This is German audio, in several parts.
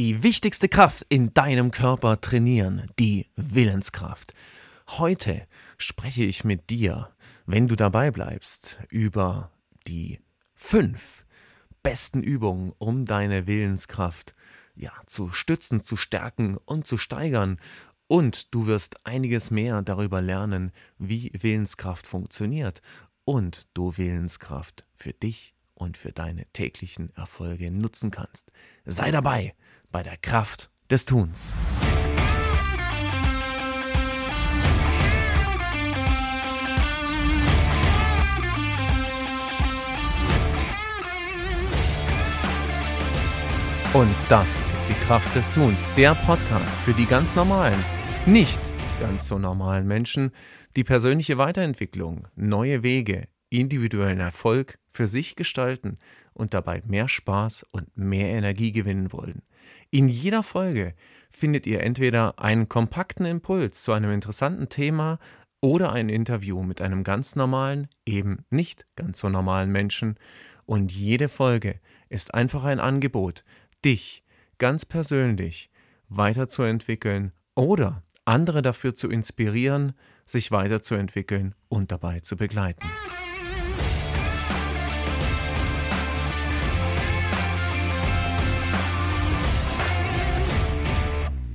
Die wichtigste Kraft in deinem Körper trainieren, die Willenskraft. Heute spreche ich mit dir, wenn du dabei bleibst, über die fünf besten Übungen, um deine Willenskraft ja, zu stützen, zu stärken und zu steigern. Und du wirst einiges mehr darüber lernen, wie Willenskraft funktioniert und du Willenskraft für dich und für deine täglichen Erfolge nutzen kannst. Sei dabei bei der Kraft des Tuns. Und das ist die Kraft des Tuns, der Podcast für die ganz normalen, nicht ganz so normalen Menschen, die persönliche Weiterentwicklung, neue Wege, individuellen Erfolg für sich gestalten und dabei mehr Spaß und mehr Energie gewinnen wollen. In jeder Folge findet ihr entweder einen kompakten Impuls zu einem interessanten Thema oder ein Interview mit einem ganz normalen, eben nicht ganz so normalen Menschen. Und jede Folge ist einfach ein Angebot, dich ganz persönlich weiterzuentwickeln oder andere dafür zu inspirieren, sich weiterzuentwickeln und dabei zu begleiten.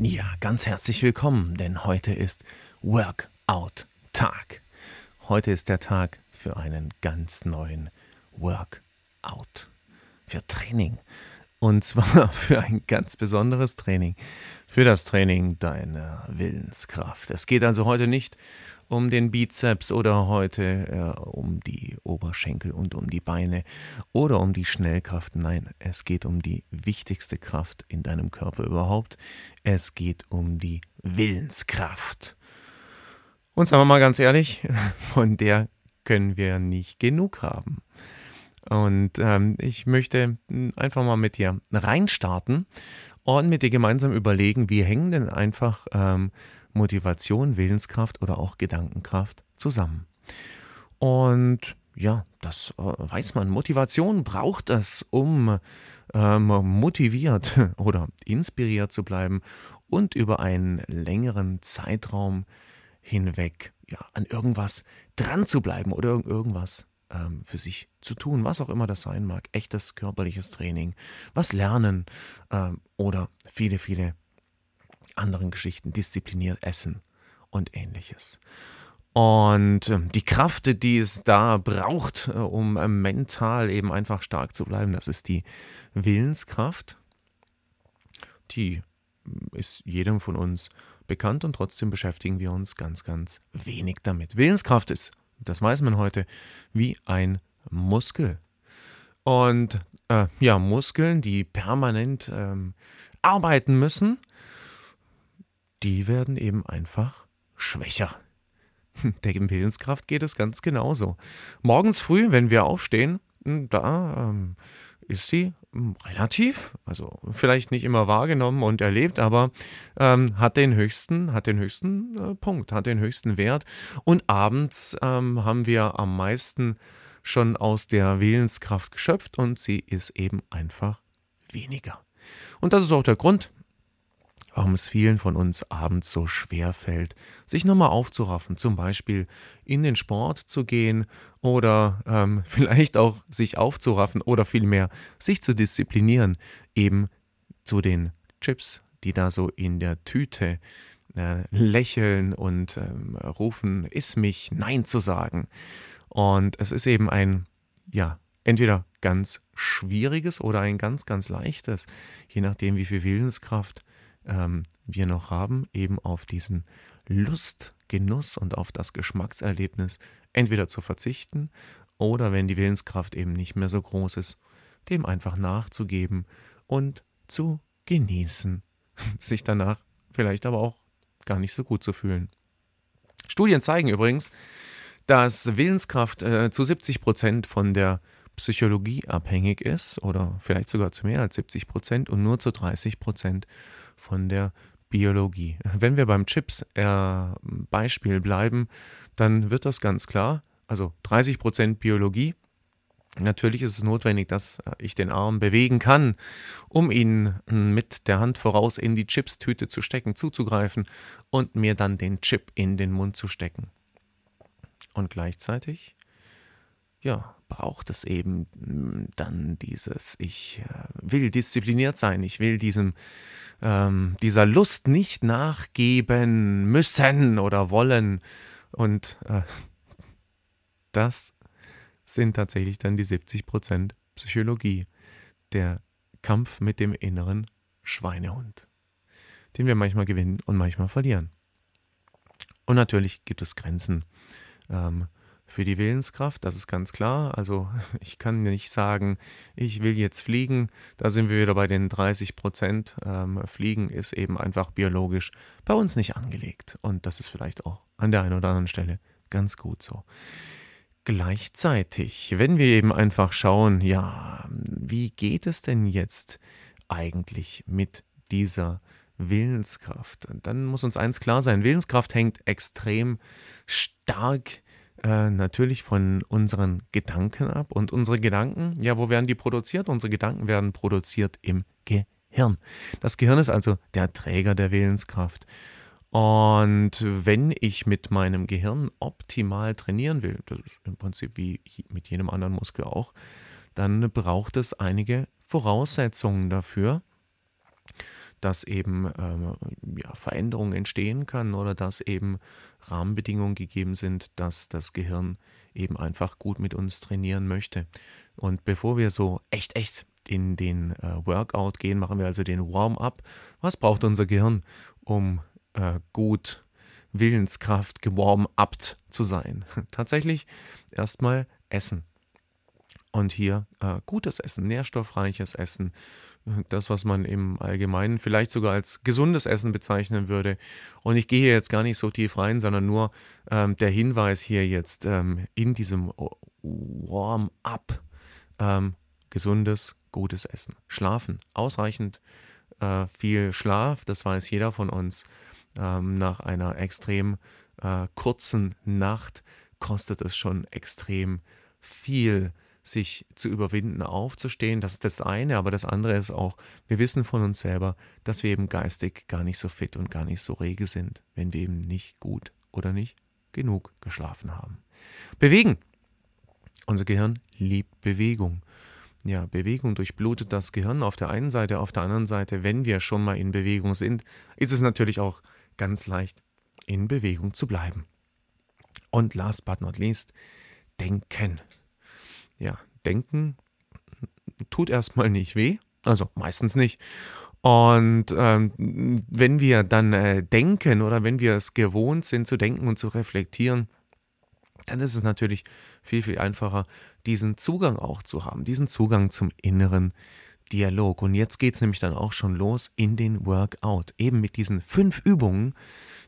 Ja, ganz herzlich willkommen, denn heute ist Workout-Tag. Heute ist der Tag für einen ganz neuen Workout, für Training. Und zwar für ein ganz besonderes Training, für das Training deiner Willenskraft. Es geht also heute nicht um den Bizeps oder heute äh, um die Oberschenkel und um die Beine oder um die Schnellkraft. Nein, es geht um die wichtigste Kraft in deinem Körper überhaupt. Es geht um die Willenskraft. Und sagen wir mal ganz ehrlich, von der können wir nicht genug haben. Und ähm, ich möchte hm, einfach mal mit dir reinstarten und mit dir gemeinsam überlegen, wie hängen denn einfach ähm, Motivation, Willenskraft oder auch Gedankenkraft zusammen. Und ja, das äh, weiß man. Motivation braucht es, um ähm, motiviert oder inspiriert zu bleiben und über einen längeren Zeitraum hinweg ja, an irgendwas dran zu bleiben oder irgendwas ähm, für sich zu tun, was auch immer das sein mag. Echtes körperliches Training, was lernen ähm, oder viele, viele anderen Geschichten, diszipliniert essen und ähnliches. Und ähm, die Kraft, die es da braucht, äh, um äh, mental eben einfach stark zu bleiben, das ist die Willenskraft. Die mm, ist jedem von uns bekannt und trotzdem beschäftigen wir uns ganz, ganz wenig damit. Willenskraft ist das weiß man heute, wie ein Muskel. Und äh, ja, Muskeln, die permanent ähm, arbeiten müssen, die werden eben einfach schwächer. Der Willenskraft geht es ganz genauso. Morgens früh, wenn wir aufstehen, da ähm, ist sie relativ, also vielleicht nicht immer wahrgenommen und erlebt, aber ähm, hat den höchsten, hat den höchsten äh, Punkt, hat den höchsten Wert. Und abends ähm, haben wir am meisten schon aus der Willenskraft geschöpft und sie ist eben einfach weniger. Und das ist auch der Grund, warum es vielen von uns abends so schwer fällt, sich nochmal aufzuraffen, zum Beispiel in den Sport zu gehen oder ähm, vielleicht auch sich aufzuraffen oder vielmehr sich zu disziplinieren, eben zu den Chips, die da so in der Tüte äh, lächeln und ähm, rufen, iss mich, nein zu sagen. Und es ist eben ein, ja, entweder ganz schwieriges oder ein ganz, ganz leichtes, je nachdem, wie viel Willenskraft ähm, wir noch haben, eben auf diesen Lust, Genuss und auf das Geschmackserlebnis entweder zu verzichten oder wenn die Willenskraft eben nicht mehr so groß ist, dem einfach nachzugeben und zu genießen, sich danach vielleicht aber auch gar nicht so gut zu fühlen. Studien zeigen übrigens, dass Willenskraft äh, zu 70 Prozent von der Psychologie abhängig ist oder vielleicht sogar zu mehr als 70 Prozent und nur zu 30 Prozent von der Biologie. Wenn wir beim Chips-Beispiel äh, bleiben, dann wird das ganz klar. Also 30 Prozent Biologie, Natürlich ist es notwendig, dass ich den Arm bewegen kann, um ihn hm, mit der Hand voraus in die Chipstüte zu stecken, zuzugreifen und mir dann den Chip in den Mund zu stecken. Und gleichzeitig, ja, braucht es eben hm, dann dieses, ich äh, will diszipliniert sein, ich will diesem, ähm, dieser Lust nicht nachgeben müssen oder wollen. Und äh, das sind tatsächlich dann die 70% Psychologie, der Kampf mit dem inneren Schweinehund, den wir manchmal gewinnen und manchmal verlieren. Und natürlich gibt es Grenzen ähm, für die Willenskraft, das ist ganz klar. Also ich kann nicht sagen, ich will jetzt fliegen, da sind wir wieder bei den 30 Prozent. Ähm, fliegen ist eben einfach biologisch bei uns nicht angelegt. Und das ist vielleicht auch an der einen oder anderen Stelle ganz gut so. Gleichzeitig, wenn wir eben einfach schauen, ja, wie geht es denn jetzt eigentlich mit dieser Willenskraft? Dann muss uns eins klar sein, Willenskraft hängt extrem stark äh, natürlich von unseren Gedanken ab. Und unsere Gedanken, ja, wo werden die produziert? Unsere Gedanken werden produziert im Gehirn. Das Gehirn ist also der Träger der Willenskraft. Und wenn ich mit meinem Gehirn optimal trainieren will, das ist im Prinzip wie mit jedem anderen Muskel auch, dann braucht es einige Voraussetzungen dafür, dass eben ähm, ja, Veränderungen entstehen kann oder dass eben Rahmenbedingungen gegeben sind, dass das Gehirn eben einfach gut mit uns trainieren möchte. Und bevor wir so echt, echt in den äh, Workout gehen, machen wir also den Warm-up. Was braucht unser Gehirn, um äh, gut Willenskraft gewarm-upt zu sein. Tatsächlich erstmal Essen. Und hier äh, gutes Essen, nährstoffreiches Essen, das, was man im Allgemeinen vielleicht sogar als gesundes Essen bezeichnen würde. Und ich gehe jetzt gar nicht so tief rein, sondern nur ähm, der Hinweis hier jetzt ähm, in diesem Warm-up. Ähm, gesundes, gutes Essen. Schlafen, ausreichend äh, viel Schlaf, das weiß jeder von uns ähm, nach einer extrem äh, kurzen Nacht kostet es schon extrem viel, sich zu überwinden, aufzustehen. Das ist das eine, aber das andere ist auch, wir wissen von uns selber, dass wir eben geistig gar nicht so fit und gar nicht so rege sind, wenn wir eben nicht gut oder nicht genug geschlafen haben. Bewegen. Unser Gehirn liebt Bewegung. Ja, Bewegung durchblutet das Gehirn auf der einen Seite, auf der anderen Seite, wenn wir schon mal in Bewegung sind, ist es natürlich auch ganz leicht in Bewegung zu bleiben. Und last but not least, denken. Ja, denken tut erstmal nicht weh, also meistens nicht. Und ähm, wenn wir dann äh, denken oder wenn wir es gewohnt sind zu denken und zu reflektieren, dann ist es natürlich viel, viel einfacher, diesen Zugang auch zu haben, diesen Zugang zum inneren Dialog. Und jetzt geht es nämlich dann auch schon los in den Workout. Eben mit diesen fünf Übungen,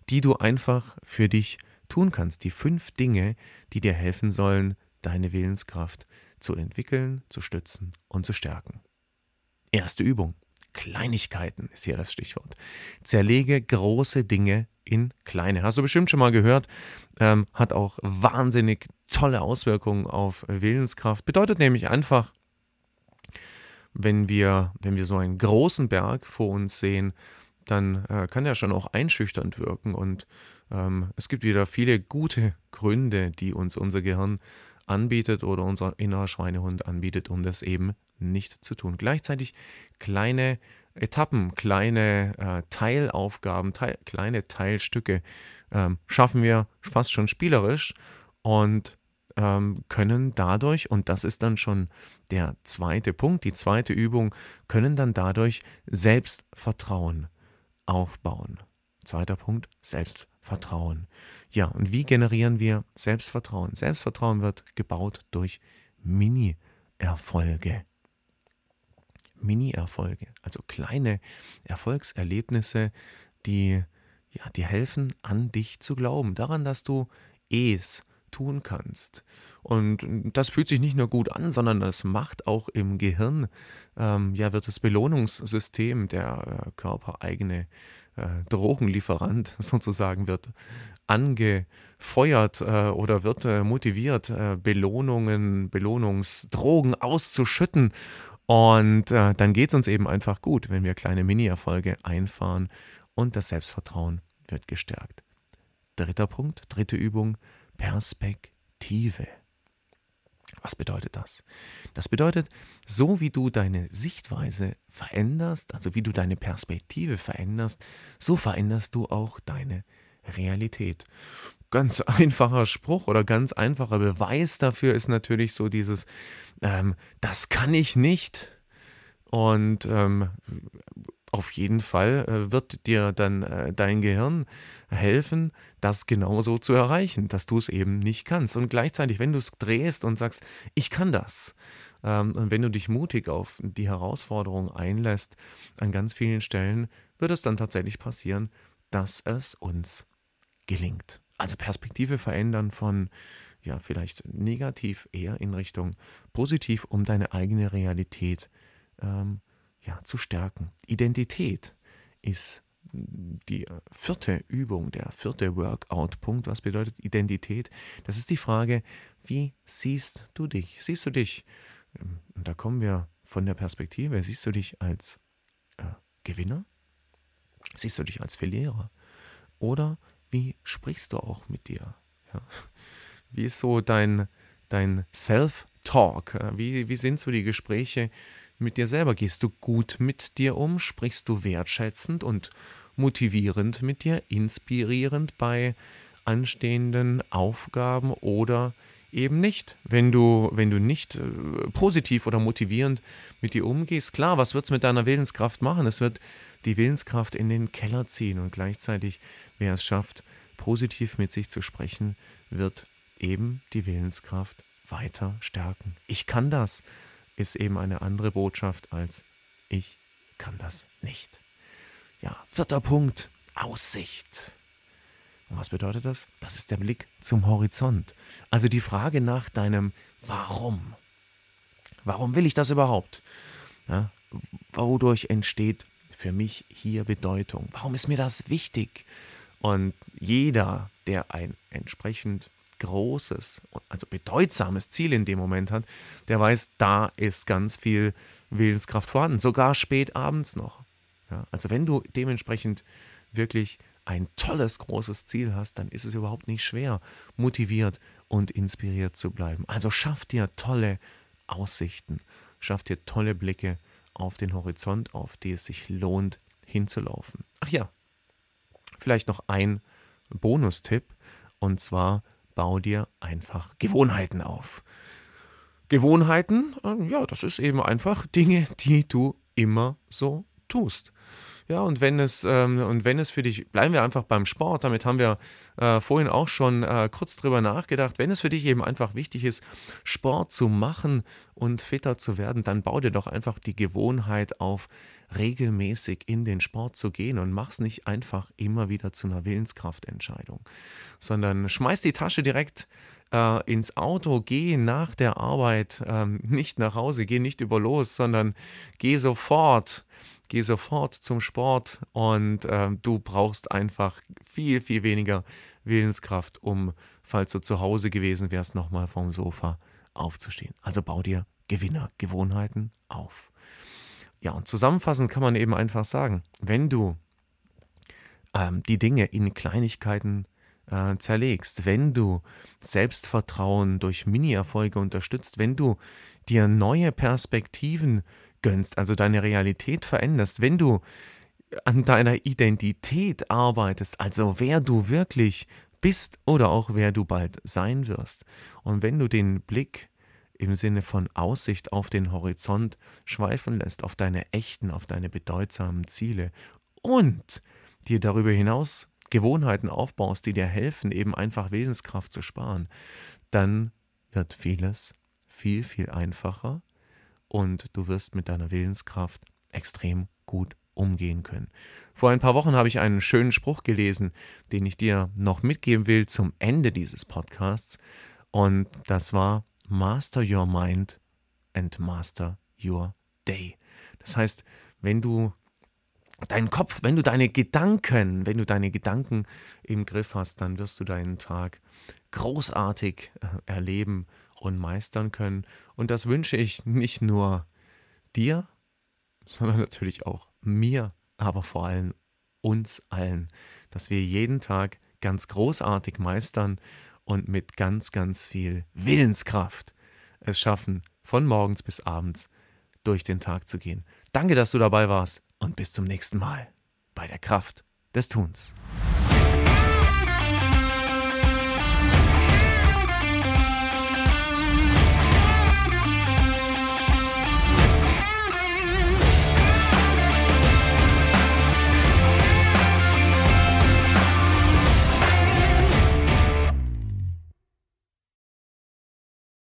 die du einfach für dich tun kannst. Die fünf Dinge, die dir helfen sollen, deine Willenskraft zu entwickeln, zu stützen und zu stärken. Erste Übung. Kleinigkeiten ist hier das Stichwort. Zerlege große Dinge in kleine. Hast du bestimmt schon mal gehört. Ähm, hat auch wahnsinnig tolle Auswirkungen auf Willenskraft. Bedeutet nämlich einfach, wenn wir, wenn wir so einen großen Berg vor uns sehen, dann äh, kann der schon auch einschüchternd wirken. Und ähm, es gibt wieder viele gute Gründe, die uns unser Gehirn anbietet oder unser innerer Schweinehund anbietet, um das eben nicht zu tun. Gleichzeitig kleine Etappen, kleine äh, Teilaufgaben, teil, kleine Teilstücke ähm, schaffen wir fast schon spielerisch und ähm, können dadurch, und das ist dann schon der zweite Punkt, die zweite Übung, können dann dadurch Selbstvertrauen aufbauen. Zweiter Punkt, Selbstvertrauen. Ja, und wie generieren wir Selbstvertrauen? Selbstvertrauen wird gebaut durch Mini-Erfolge. Mini-Erfolge, also kleine Erfolgserlebnisse, die ja, dir helfen, an dich zu glauben, daran, dass du es tun kannst. Und das fühlt sich nicht nur gut an, sondern das macht auch im Gehirn, ähm, ja, wird das Belohnungssystem, der äh, körpereigene Drogenlieferant sozusagen, wird angefeuert äh, oder wird äh, motiviert, äh, Belohnungen, Belohnungsdrogen auszuschütten. Und äh, dann geht es uns eben einfach gut, wenn wir kleine Mini-Erfolge einfahren und das Selbstvertrauen wird gestärkt. Dritter Punkt, dritte Übung, Perspektive. Was bedeutet das? Das bedeutet, so wie du deine Sichtweise veränderst, also wie du deine Perspektive veränderst, so veränderst du auch deine Realität. Ganz einfacher Spruch oder ganz einfacher Beweis dafür ist natürlich so dieses, ähm, das kann ich nicht. Und ähm, auf jeden Fall äh, wird dir dann äh, dein Gehirn helfen, das genauso zu erreichen, dass du es eben nicht kannst. Und gleichzeitig, wenn du es drehst und sagst, ich kann das, ähm, und wenn du dich mutig auf die Herausforderung einlässt, an ganz vielen Stellen wird es dann tatsächlich passieren, dass es uns gelingt. Also Perspektive verändern von ja vielleicht negativ eher in Richtung positiv, um deine eigene Realität ähm, ja, zu stärken. Identität ist die vierte Übung, der vierte Workout-Punkt. Was bedeutet Identität? Das ist die Frage, wie siehst du dich? Siehst du dich, ähm, und da kommen wir von der Perspektive, siehst du dich als äh, Gewinner? Siehst du dich als Verlierer? Oder wie sprichst du auch mit dir? Ja. Wie ist so dein, dein Self-Talk? Wie, wie sind so die Gespräche mit dir selber? Gehst du gut mit dir um? Sprichst du wertschätzend und motivierend mit dir, inspirierend bei anstehenden Aufgaben oder eben nicht. Wenn du, wenn du nicht äh, positiv oder motivierend mit dir umgehst, klar, was wird es mit deiner Willenskraft machen? Es wird die Willenskraft in den Keller ziehen und gleichzeitig, wer es schafft, positiv mit sich zu sprechen, wird eben die Willenskraft weiter stärken. Ich kann das ist eben eine andere Botschaft als ich kann das nicht. Ja, vierter Punkt, Aussicht. Und was bedeutet das? Das ist der Blick zum Horizont. Also die Frage nach deinem Warum. Warum will ich das überhaupt? Ja, wodurch entsteht für mich hier Bedeutung? Warum ist mir das wichtig? Und jeder, der ein entsprechend großes, also bedeutsames Ziel in dem Moment hat, der weiß, da ist ganz viel Willenskraft vorhanden, sogar spät abends noch. Ja, also wenn du dementsprechend wirklich ein tolles, großes Ziel hast, dann ist es überhaupt nicht schwer, motiviert und inspiriert zu bleiben. Also schaff dir tolle Aussichten, schaff dir tolle Blicke auf den Horizont, auf die es sich lohnt hinzulaufen. Ach ja, vielleicht noch ein Bonustipp, und zwar bau dir einfach Gewohnheiten auf. Gewohnheiten, äh, ja, das ist eben einfach Dinge, die du immer so tust. Ja, und wenn es, ähm, und wenn es für dich, bleiben wir einfach beim Sport, damit haben wir äh, vorhin auch schon äh, kurz drüber nachgedacht, wenn es für dich eben einfach wichtig ist, Sport zu machen und fitter zu werden, dann bau dir doch einfach die Gewohnheit auf, regelmäßig in den Sport zu gehen und mach's nicht einfach immer wieder zu einer Willenskraftentscheidung, sondern schmeiß die Tasche direkt äh, ins Auto, geh nach der Arbeit ähm, nicht nach Hause, geh nicht über los, sondern geh sofort geh sofort zum Sport und äh, du brauchst einfach viel, viel weniger Willenskraft, um, falls du zu Hause gewesen wärst, nochmal vom Sofa aufzustehen. Also bau dir Gewinnergewohnheiten auf. Ja, und zusammenfassend kann man eben einfach sagen, wenn du ähm, die Dinge in Kleinigkeiten äh, zerlegst, wenn du Selbstvertrauen durch Mini-Erfolge unterstützt, wenn du dir neue Perspektiven gönnst, also deine Realität veränderst, wenn du an deiner Identität arbeitest, also wer du wirklich bist oder auch wer du bald sein wirst. Und wenn du den Blick im Sinne von Aussicht auf den Horizont schweifen lässt, auf deine echten, auf deine bedeutsamen Ziele und dir darüber hinaus Gewohnheiten aufbaust, die dir helfen, eben einfach Willenskraft zu sparen, dann wird vieles viel, viel einfacher und du wirst mit deiner Willenskraft extrem gut umgehen können. Vor ein paar Wochen habe ich einen schönen Spruch gelesen, den ich dir noch mitgeben will zum Ende dieses Podcasts. Und das war Master Your Mind and Master Your Day. Das heißt, wenn du deinen Kopf, wenn du deine Gedanken, wenn du deine Gedanken im Griff hast, dann wirst du deinen Tag großartig äh, erleben und meistern können. Und das wünsche ich nicht nur dir, sondern natürlich auch mir, aber vor allem uns allen, dass wir jeden Tag ganz großartig meistern und mit ganz, ganz viel Willenskraft es schaffen, von morgens bis abends durch den Tag zu gehen. Danke, dass du dabei warst und bis zum nächsten Mal bei der Kraft des Tuns.